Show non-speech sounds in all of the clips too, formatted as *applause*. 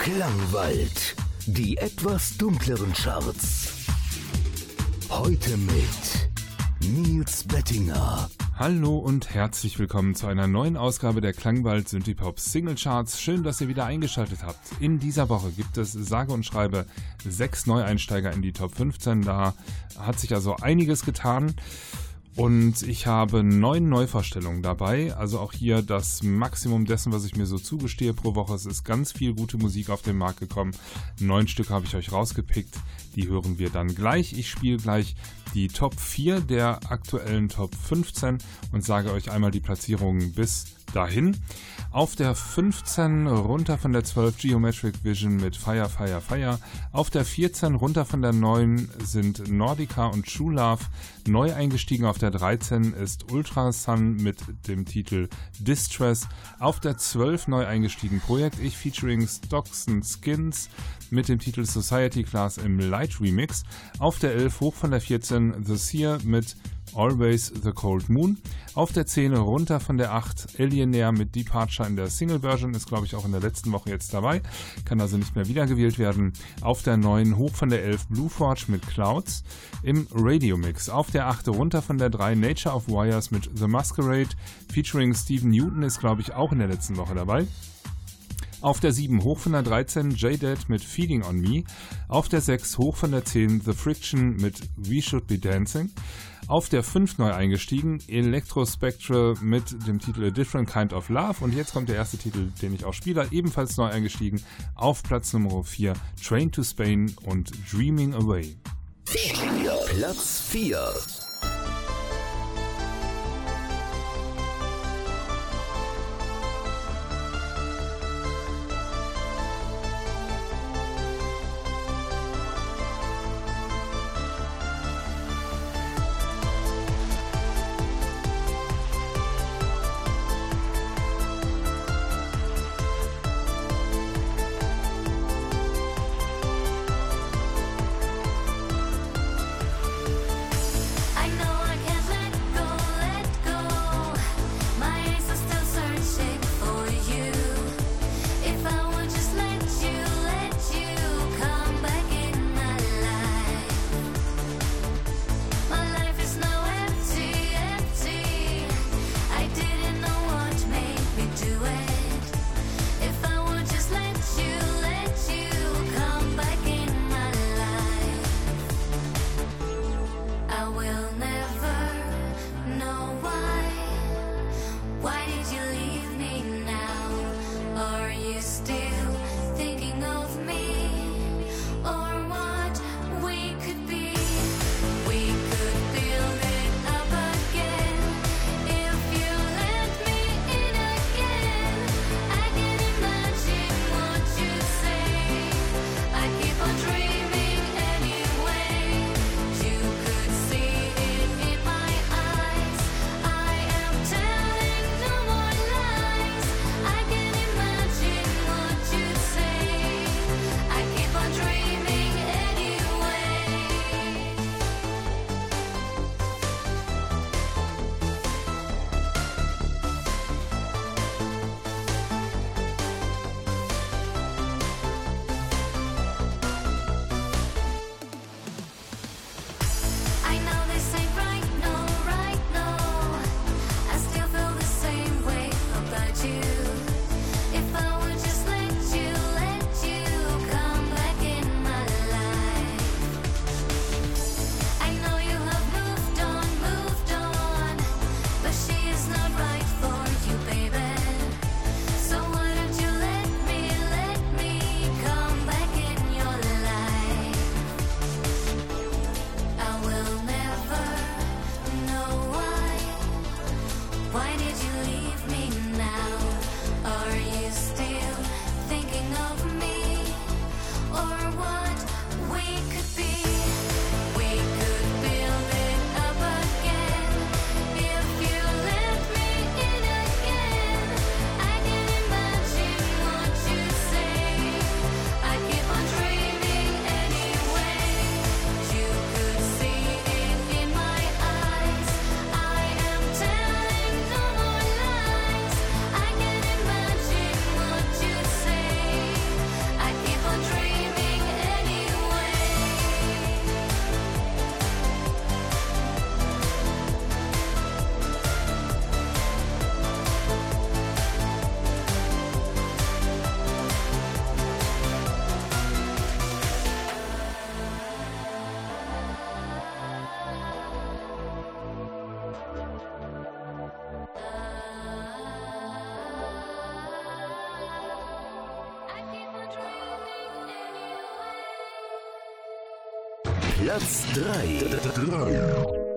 Klangwald. Die etwas dunkleren Charts. Heute mit Nils Bettinger. Hallo und herzlich willkommen zu einer neuen Ausgabe der Klangwald Synthipop Single Charts. Schön, dass ihr wieder eingeschaltet habt. In dieser Woche gibt es sage und schreibe sechs Neueinsteiger in die Top 15. Da hat sich also einiges getan. Und ich habe neun Neuvorstellungen dabei. Also auch hier das Maximum dessen, was ich mir so zugestehe pro Woche. Es ist ganz viel gute Musik auf den Markt gekommen. Neun Stück habe ich euch rausgepickt. Die hören wir dann gleich. Ich spiele gleich die Top 4 der aktuellen Top 15 und sage euch einmal die Platzierungen bis dahin. Auf der 15 runter von der 12 Geometric Vision mit Fire, Fire, Fire. Auf der 14 runter von der 9 sind Nordica und True Love. Neu eingestiegen auf der 13 ist Ultra Sun mit dem Titel Distress. Auf der 12 neu eingestiegen Projekt Ich featuring Stocks and Skins mit dem Titel Society Class im Light Remix. Auf der 11 hoch von der 14 The Seer mit Always the Cold Moon. Auf der 10 runter von der 8 Alienair mit Departure in der Single-Version, ist glaube ich auch in der letzten Woche jetzt dabei, kann also nicht mehr wiedergewählt werden. Auf der 9 hoch von der 11 Blue Forge mit Clouds im Radio-Mix. Auf der 8 runter von der 3 Nature of Wires mit The Masquerade featuring Stephen Newton ist glaube ich auch in der letzten Woche dabei. Auf der 7 hoch von der 13 J-Dead mit Feeding on Me. Auf der 6 hoch von der 10 The Friction mit We Should Be Dancing. Auf der 5 neu eingestiegen Electrospectral mit dem Titel A Different Kind of Love. Und jetzt kommt der erste Titel, den ich auch spiele, ebenfalls neu eingestiegen. Auf Platz Nummer 4 Train to Spain und Dreaming Away. Platz 4. Platz 3.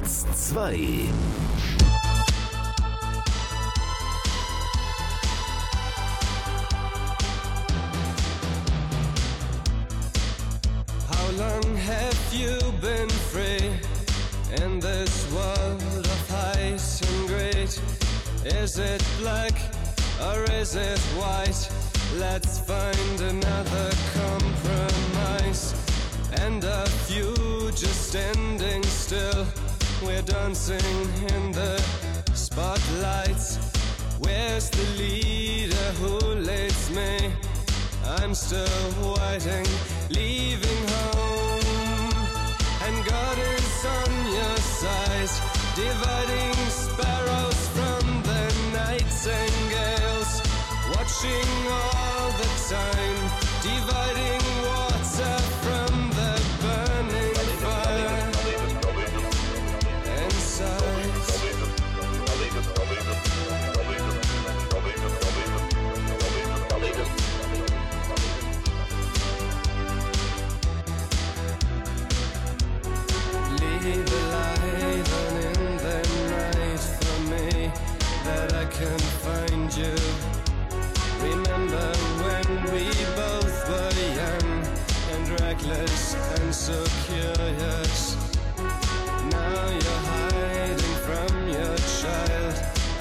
Platz 2. So curious. Now you're hiding from your child.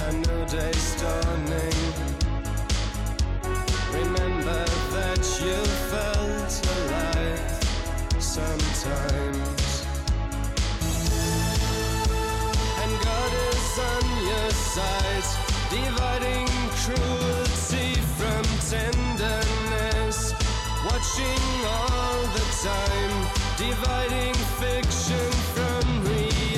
A new day's dawning. Remember that you felt alive sometimes. and God is on your side, dividing cruelty from tenderness, watching all the time, dividing fiction from reality.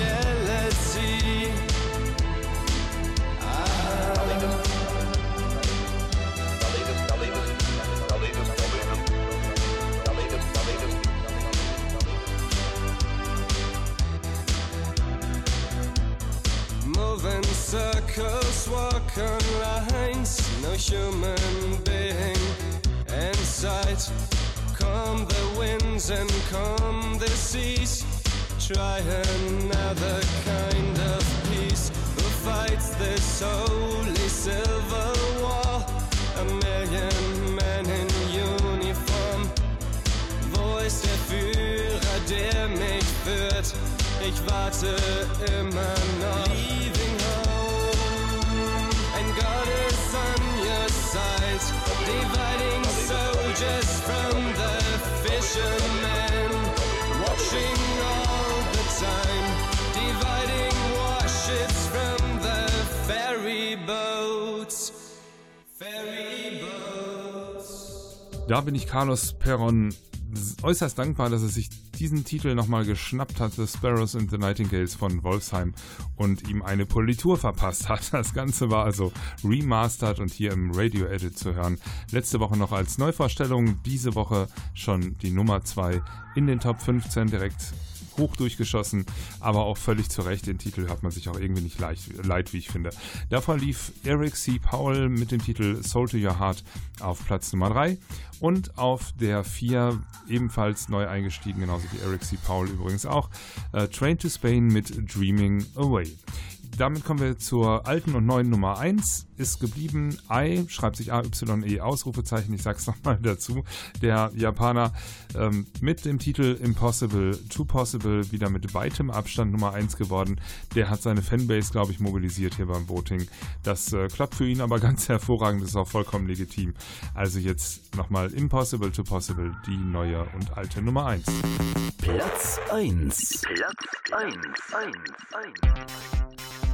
Move in circles, walk on lines, no human being in sight. Calm the winds and calm the seas. Try another kind of peace. Who fights this holy silver war? A million men in uniform. Wo ist der Führer, der mich führt? Ich warte immer noch. Leaving home, and God is on your side. Dividing soldiers from the Da bin ich Carlos Perron äußerst dankbar, dass er sich diesen Titel nochmal geschnappt hat, The Sparrows and the Nightingales von Wolfsheim und ihm eine Politur verpasst hat. Das Ganze war also remastered und hier im Radio Edit zu hören. Letzte Woche noch als Neuvorstellung, diese Woche schon die Nummer 2 in den Top 15 direkt hoch durchgeschossen, aber auch völlig zu Recht. Den Titel hört man sich auch irgendwie nicht leicht, leid, wie ich finde. Davor lief Eric C. Powell mit dem Titel Soul to Your Heart auf Platz Nummer 3 und auf der 4 ebenfalls neu eingestiegen, genauso wie Eric C. Powell übrigens auch, äh, Train to Spain mit Dreaming Away damit kommen wir zur alten und neuen Nummer 1 ist geblieben. Ai, schreibt sich A-Y-E, Ausrufezeichen, ich sag's nochmal *laughs* dazu. Der Japaner ähm, mit dem Titel Impossible to Possible wieder mit weitem Abstand Nummer 1 geworden. Der hat seine Fanbase, glaube ich, mobilisiert hier beim Voting. Das äh, klappt für ihn aber *laughs* ganz hervorragend, ist auch vollkommen legitim. Also jetzt nochmal Impossible to Possible, die neue und alte Nummer 1. Platz 1. Platz 1. 1, 1, 1.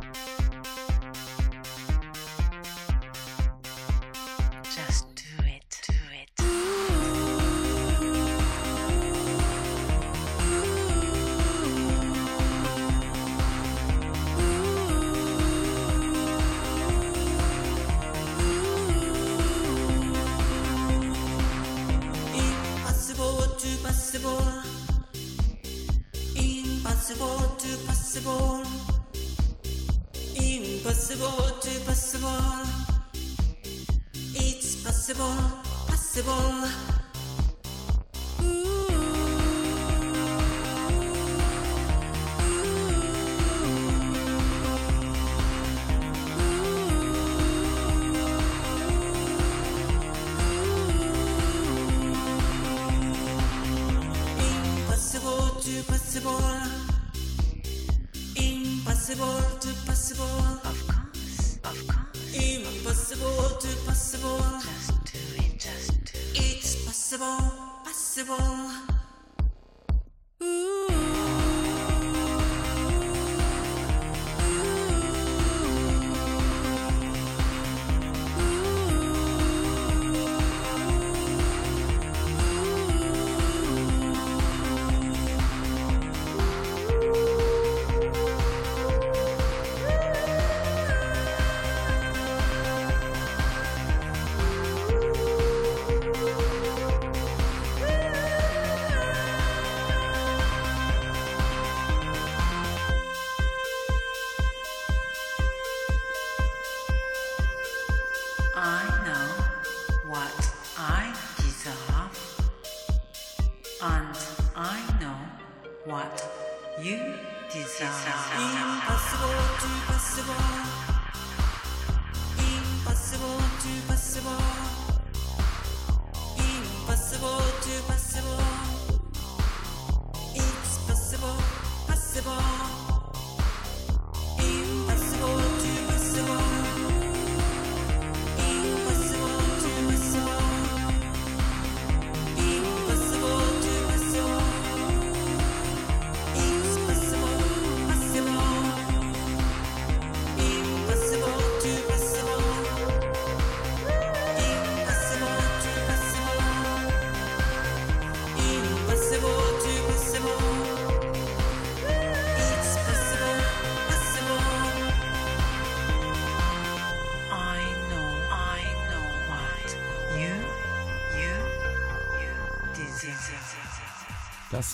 Impossible to possible. It's possible, possible. Possible.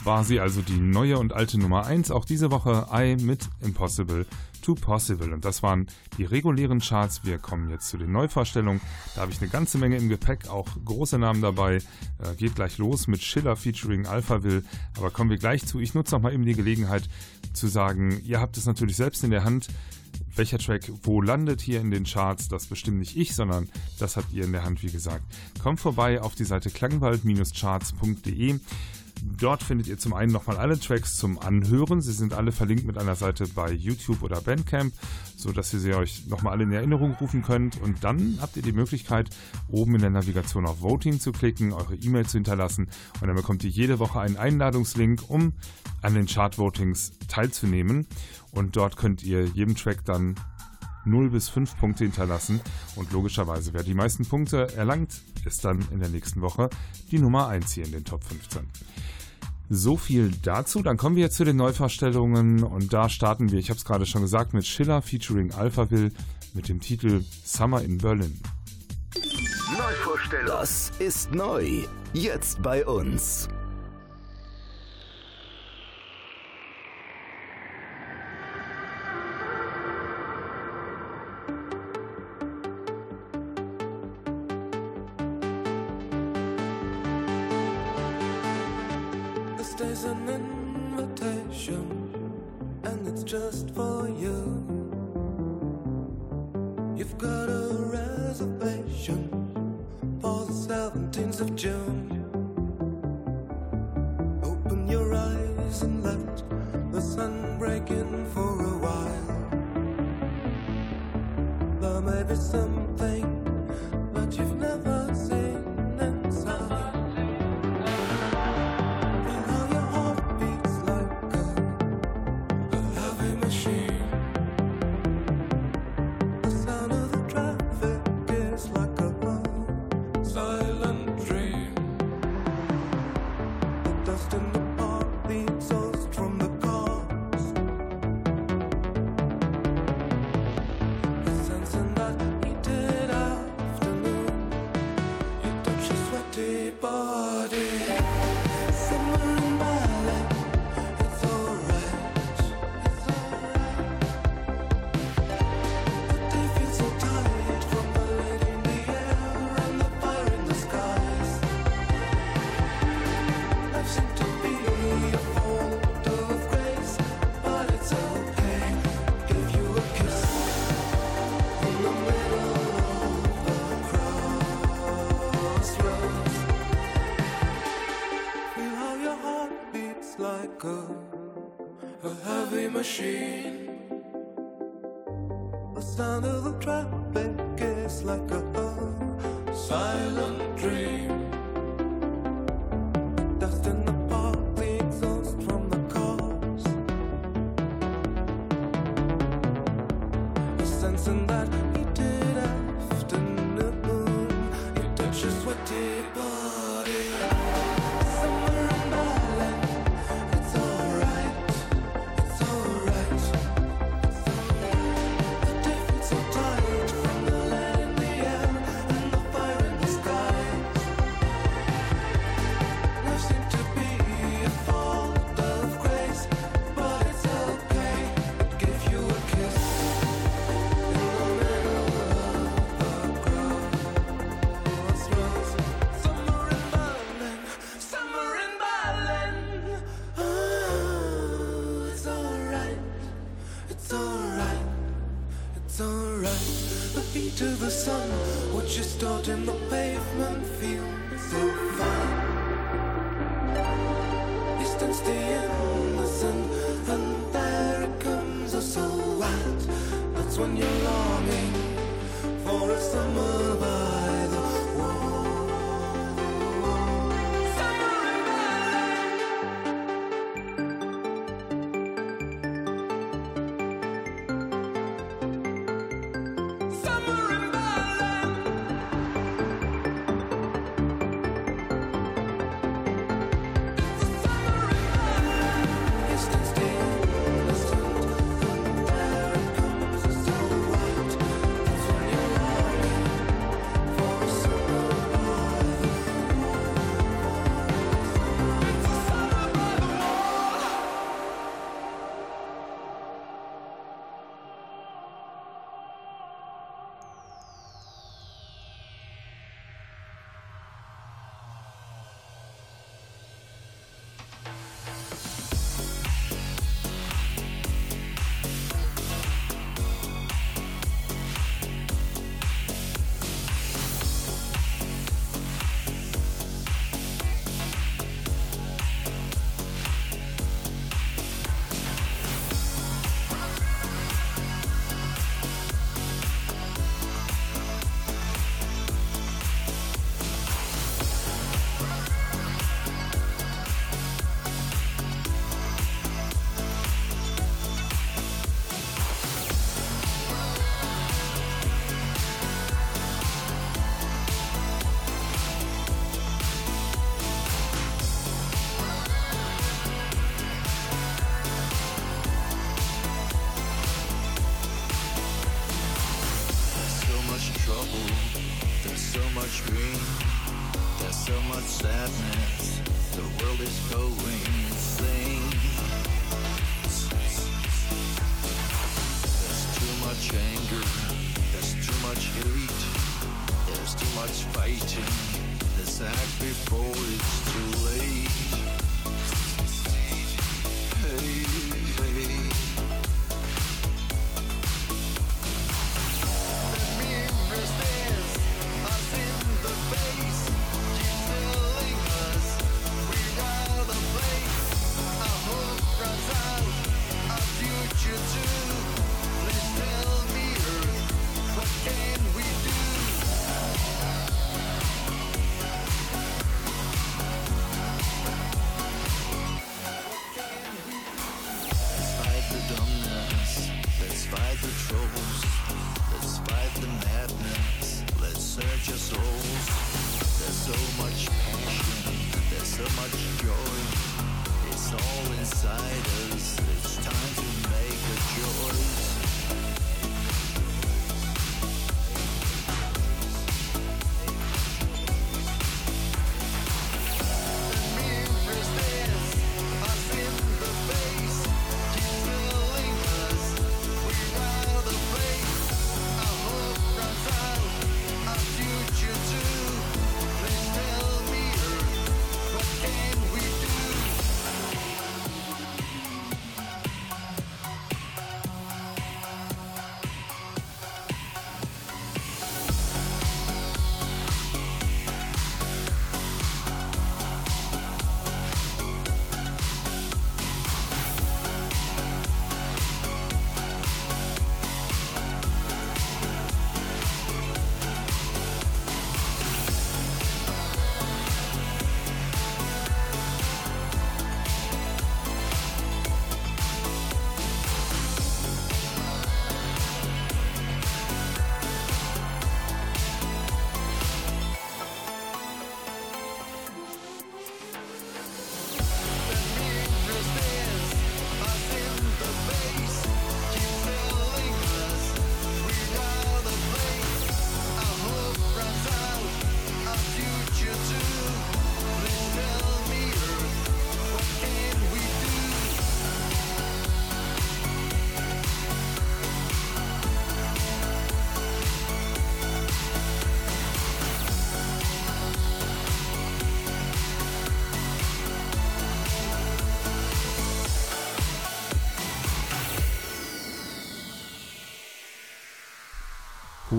War sie also die neue und alte Nummer 1. Auch diese Woche I mit Impossible to Possible. Und das waren die regulären Charts. Wir kommen jetzt zu den Neuvorstellungen. Da habe ich eine ganze Menge im Gepäck, auch große Namen dabei. Äh, geht gleich los mit Schiller featuring Alphaville. Aber kommen wir gleich zu. Ich nutze noch mal eben die Gelegenheit zu sagen, ihr habt es natürlich selbst in der Hand. Welcher Track wo landet hier in den Charts, das bestimmt nicht ich, sondern das habt ihr in der Hand, wie gesagt. Kommt vorbei auf die Seite klangwald-charts.de. Dort findet ihr zum einen nochmal alle Tracks zum Anhören. Sie sind alle verlinkt mit einer Seite bei YouTube oder Bandcamp, sodass ihr sie euch nochmal alle in Erinnerung rufen könnt. Und dann habt ihr die Möglichkeit, oben in der Navigation auf Voting zu klicken, eure E-Mail zu hinterlassen. Und dann bekommt ihr jede Woche einen Einladungslink, um an den Chart-Votings teilzunehmen. Und dort könnt ihr jedem Track dann 0 bis 5 Punkte hinterlassen. Und logischerweise, wer die meisten Punkte erlangt, ist dann in der nächsten Woche die Nummer 1 hier in den Top 15. So viel dazu. Dann kommen wir jetzt zu den Neuvorstellungen und da starten wir, ich habe es gerade schon gesagt, mit Schiller featuring Alphaville mit dem Titel Summer in Berlin. Neuvorstellung. Das ist neu. Jetzt bei uns. The sound of the traffic is like a silent dream.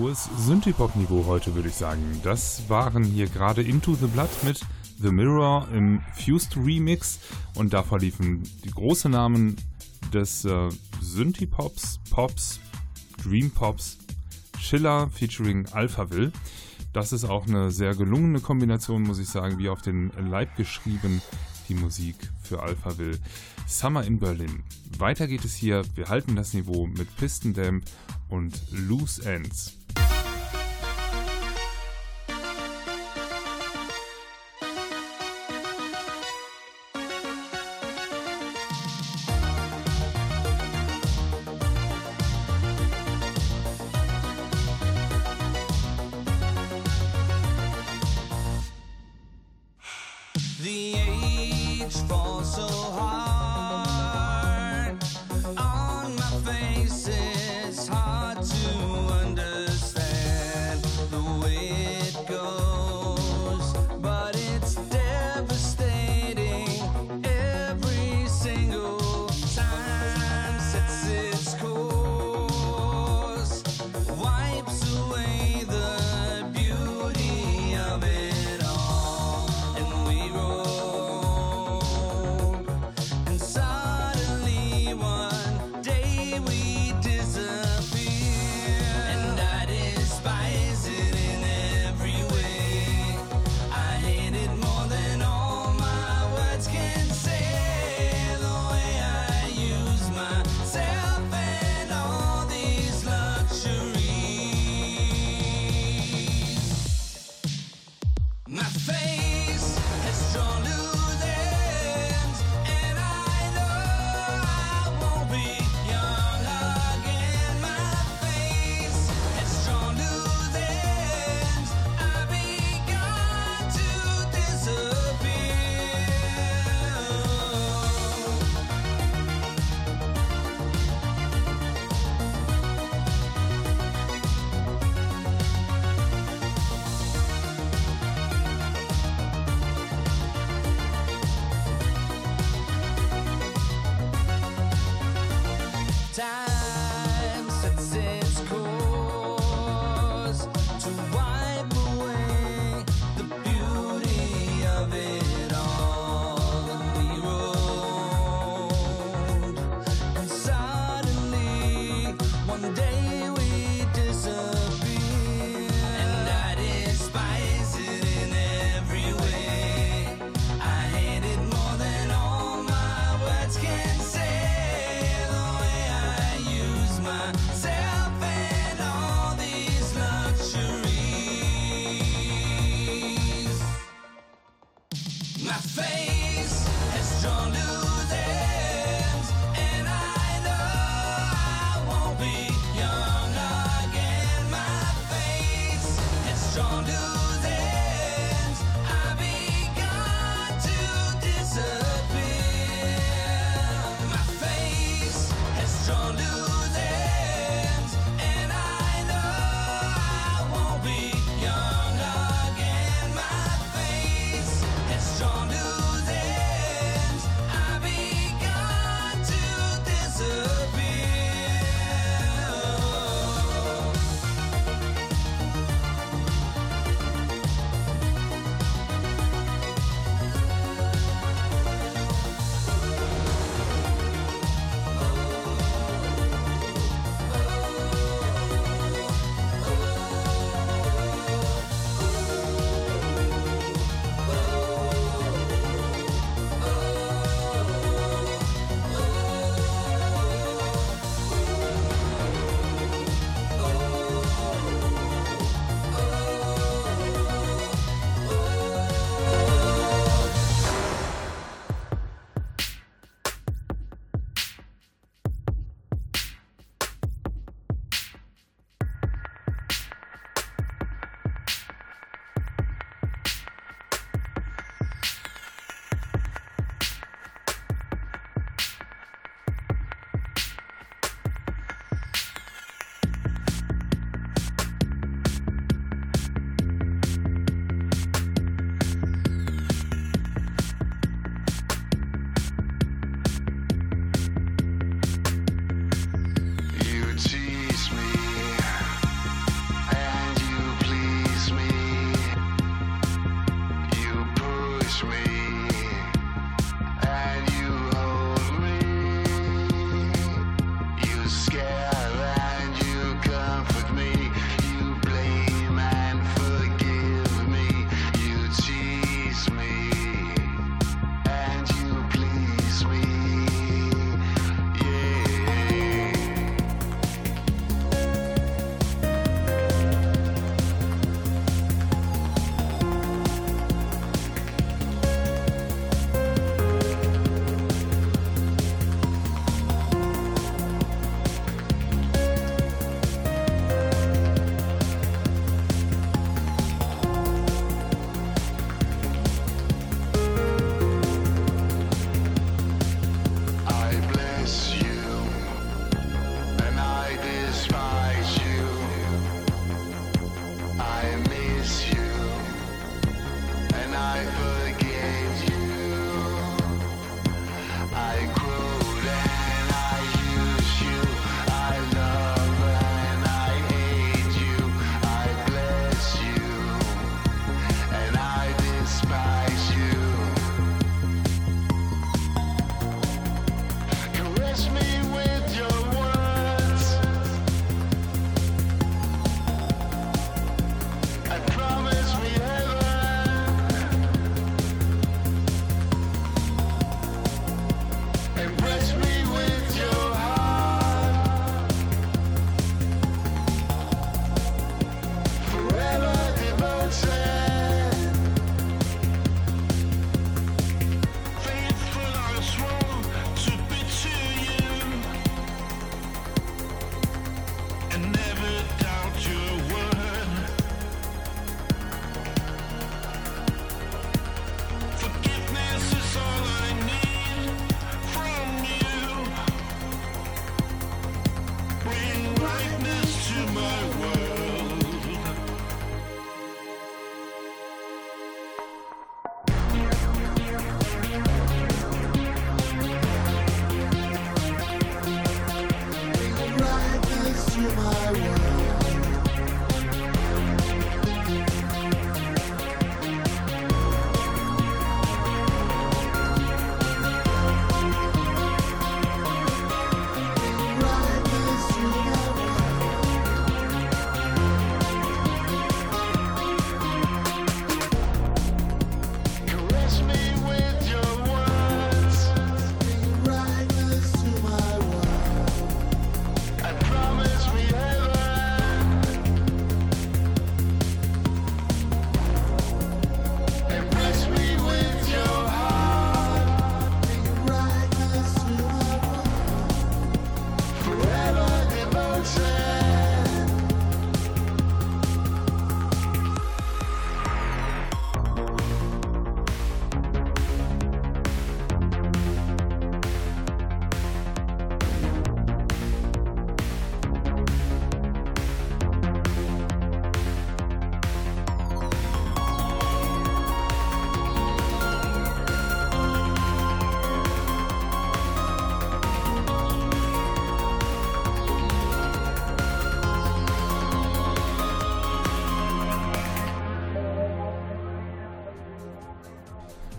hohes Synthie-Pop-Niveau heute, würde ich sagen. Das waren hier gerade Into the Blood mit The Mirror im Fused Remix und da verliefen die großen Namen des äh, Synthie-Pops, Pops, Dream Pops, Schiller featuring Alphaville. Das ist auch eine sehr gelungene Kombination, muss ich sagen, wie auf den Leib geschrieben, die Musik für Alphaville. Summer in Berlin. Weiter geht es hier, wir halten das Niveau mit Pistendamp und Loose Ends.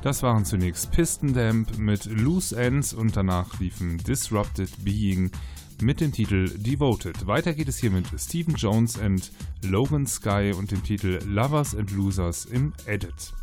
Das waren zunächst Piston Damp mit Loose Ends und danach liefen Disrupted Being mit dem Titel Devoted. Weiter geht es hier mit Stephen Jones and Logan Sky und dem Titel Lovers and Losers im Edit.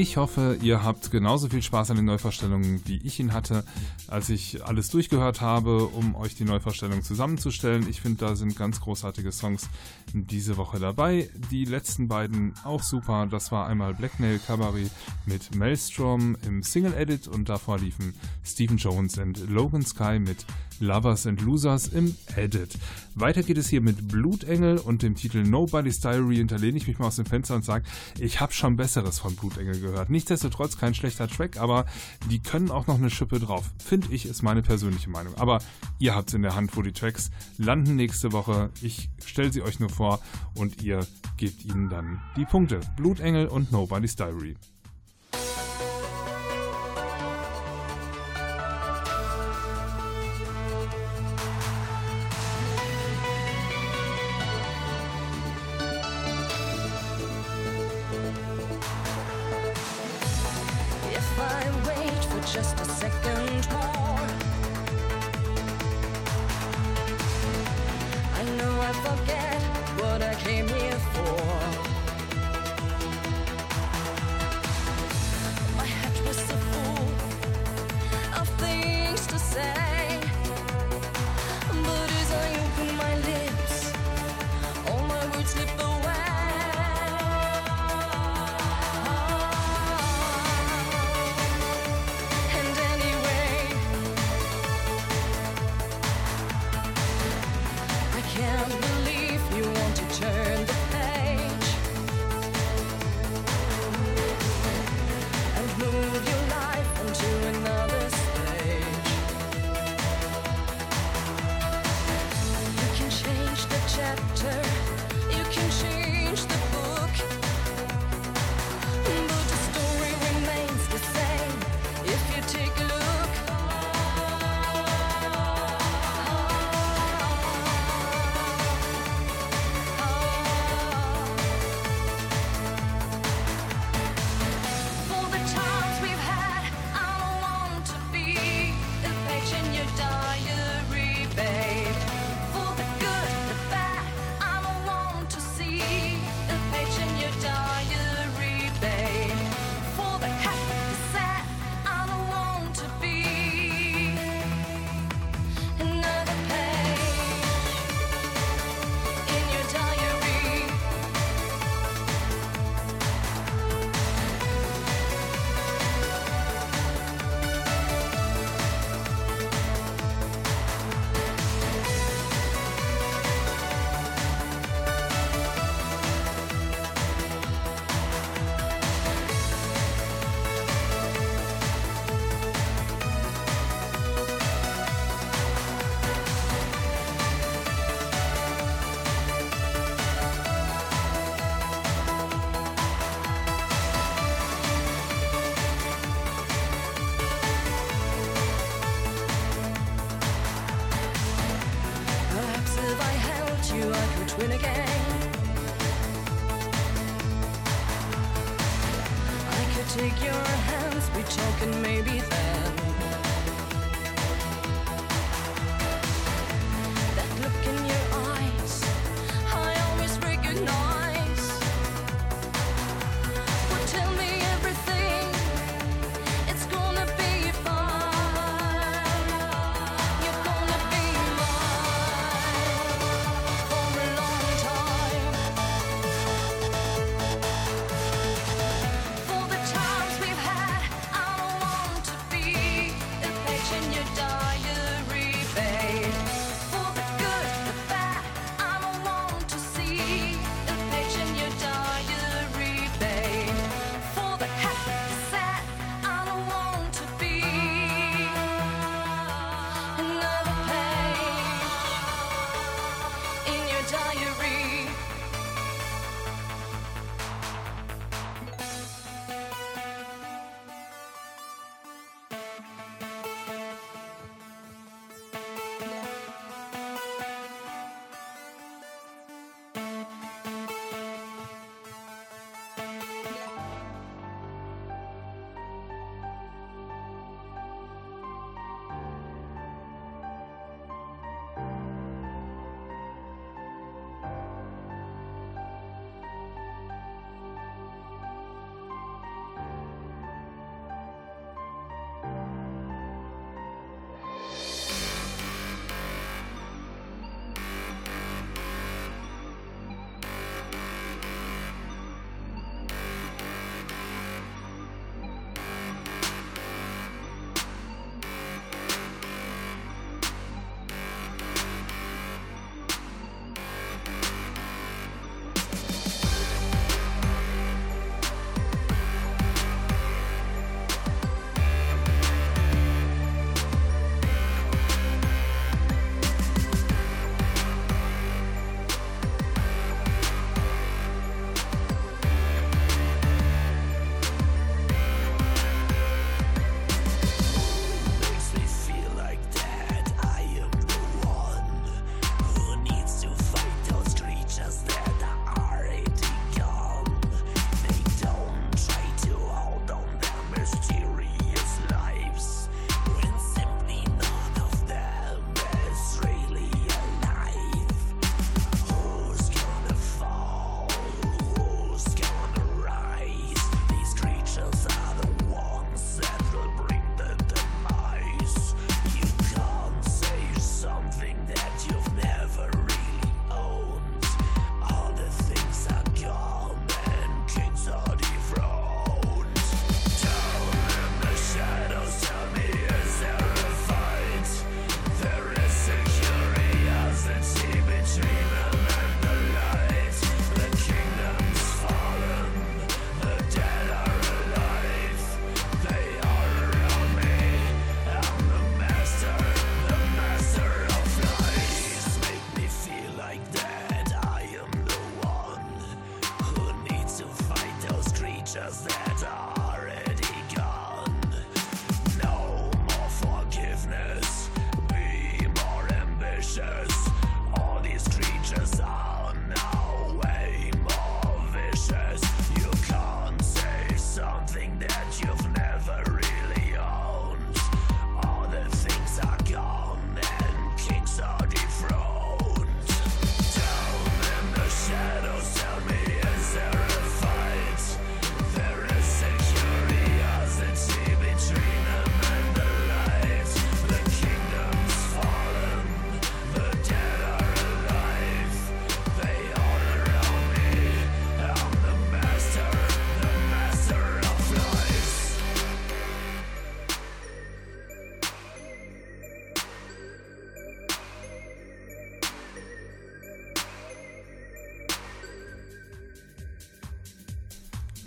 Ich hoffe, ihr habt genauso viel Spaß an den Neuvorstellungen, wie ich ihn hatte, als ich alles durchgehört habe, um euch die Neuvorstellung zusammenzustellen. Ich finde, da sind ganz großartige Songs diese Woche dabei. Die letzten beiden auch super. Das war einmal Blackmail Cabaret mit Maelstrom im Single Edit und davor liefen Stephen Jones und Logan Sky mit Lovers and Losers im Edit. Weiter geht es hier mit Blutengel und dem Titel Nobody's Diary hinterlehne ich mich mal aus dem Fenster und sage, ich habe schon Besseres von Blutengel gehört. Nichtsdestotrotz kein schlechter Track, aber die können auch noch eine Schippe drauf. Finde ich, ist meine persönliche Meinung. Aber ihr habt es in der Hand, wo die Tracks landen nächste Woche. Ich stelle sie euch nur vor und ihr gebt ihnen dann die Punkte. Blutengel und Nobody's Diary. If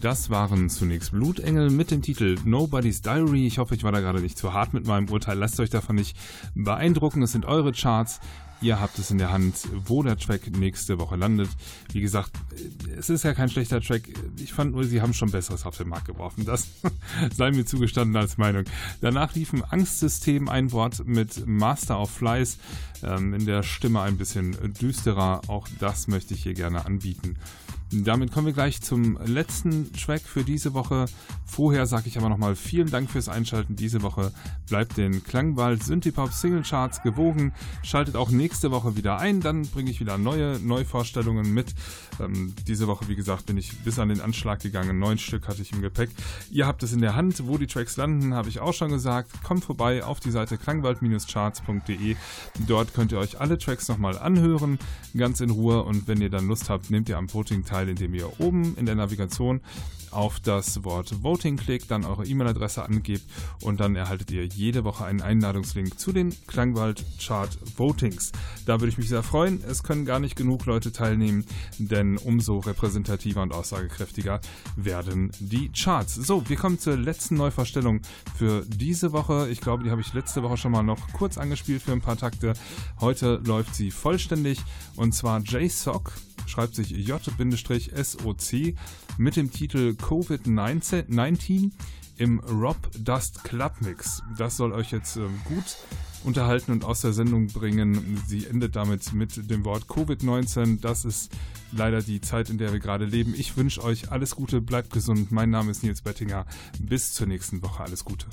Das waren zunächst Blutengel mit dem Titel Nobody's Diary. Ich hoffe, ich war da gerade nicht zu hart mit meinem Urteil. Lasst euch davon nicht beeindrucken. Es sind eure Charts. Ihr habt es in der Hand, wo der Track nächste Woche landet. Wie gesagt, es ist ja kein schlechter Track. Ich fand nur, sie haben schon Besseres auf den Markt geworfen. Das *laughs* sei mir zugestanden als Meinung. Danach lief ein Angstsystem ein Wort mit Master of Flies. Ähm, in der Stimme ein bisschen düsterer. Auch das möchte ich hier gerne anbieten. Damit kommen wir gleich zum letzten Track für diese Woche. Vorher sage ich aber nochmal vielen Dank fürs Einschalten diese Woche. Bleibt den Klangwald Synthipop Single Charts gewogen. Schaltet auch nächste Woche wieder ein, dann bringe ich wieder neue Neuvorstellungen mit. Ähm, diese Woche, wie gesagt, bin ich bis an den Anschlag gegangen. Neun Stück hatte ich im Gepäck. Ihr habt es in der Hand. Wo die Tracks landen, habe ich auch schon gesagt. Kommt vorbei auf die Seite klangwald-charts.de. Dort könnt ihr euch alle Tracks nochmal anhören, ganz in Ruhe. Und wenn ihr dann Lust habt, nehmt ihr am Voting teil, indem ihr oben in der Navigation auf das Wort Voting klickt, dann eure E-Mail-Adresse angebt und dann erhaltet ihr jede Woche einen Einladungslink zu den Klangwald Chart Votings. Da würde ich mich sehr freuen. Es können gar nicht genug Leute teilnehmen, denn umso repräsentativer und aussagekräftiger werden die Charts. So, wir kommen zur letzten Neuvorstellung für diese Woche. Ich glaube, die habe ich letzte Woche schon mal noch kurz angespielt für ein paar Takte. Heute läuft sie vollständig und zwar J-Sock schreibt sich J-SOC mit dem Titel Covid-19 im Rob Dust Club Mix. Das soll euch jetzt äh, gut unterhalten und aus der Sendung bringen. Sie endet damit mit dem Wort Covid-19. Das ist leider die Zeit, in der wir gerade leben. Ich wünsche euch alles Gute, bleibt gesund. Mein Name ist Nils Bettinger. Bis zur nächsten Woche. Alles Gute.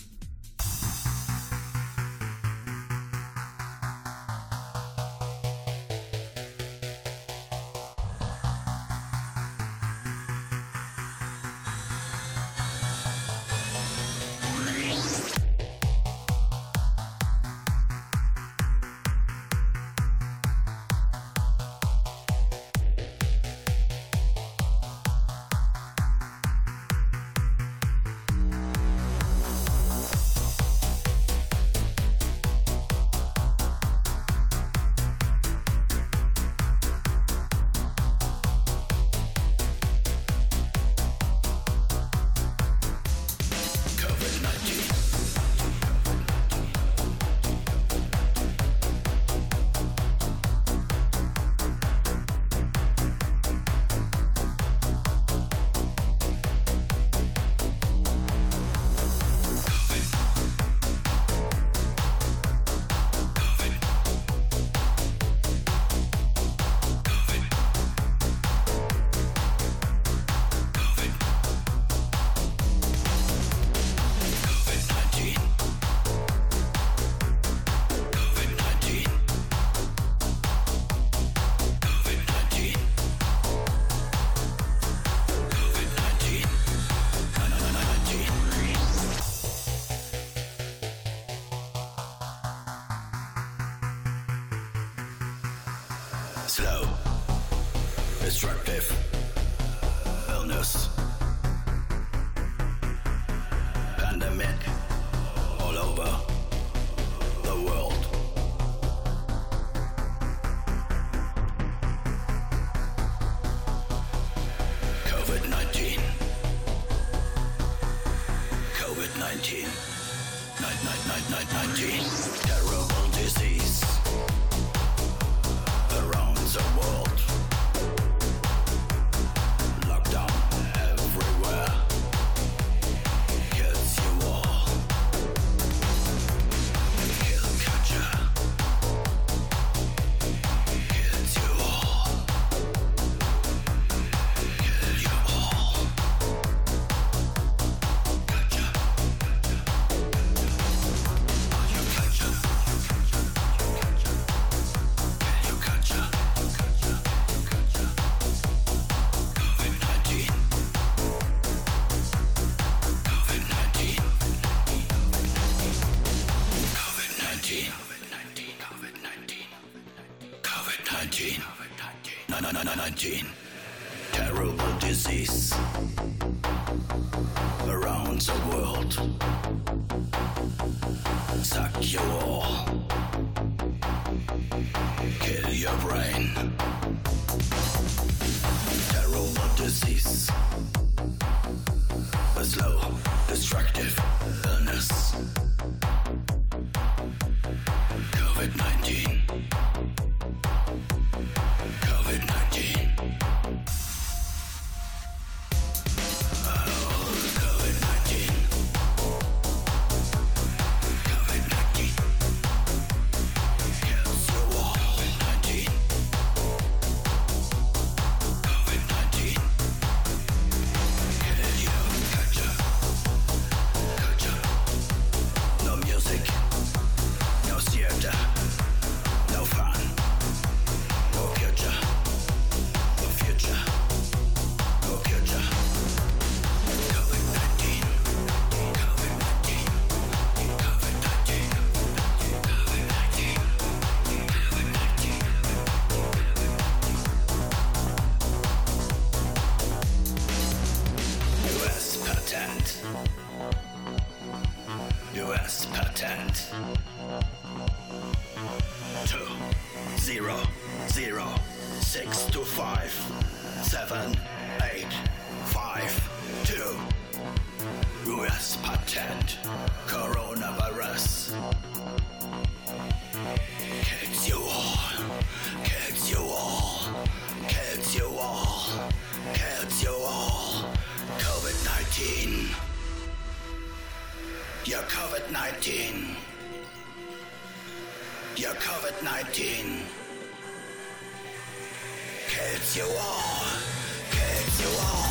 Zero zero six two five seven eight five two. US Patent. Coronavirus. Kills you all. Kills you all. Kills you all. Kills you all. COVID 19. You're COVID 19. You're COVID 19. Kills you all. Kills you all.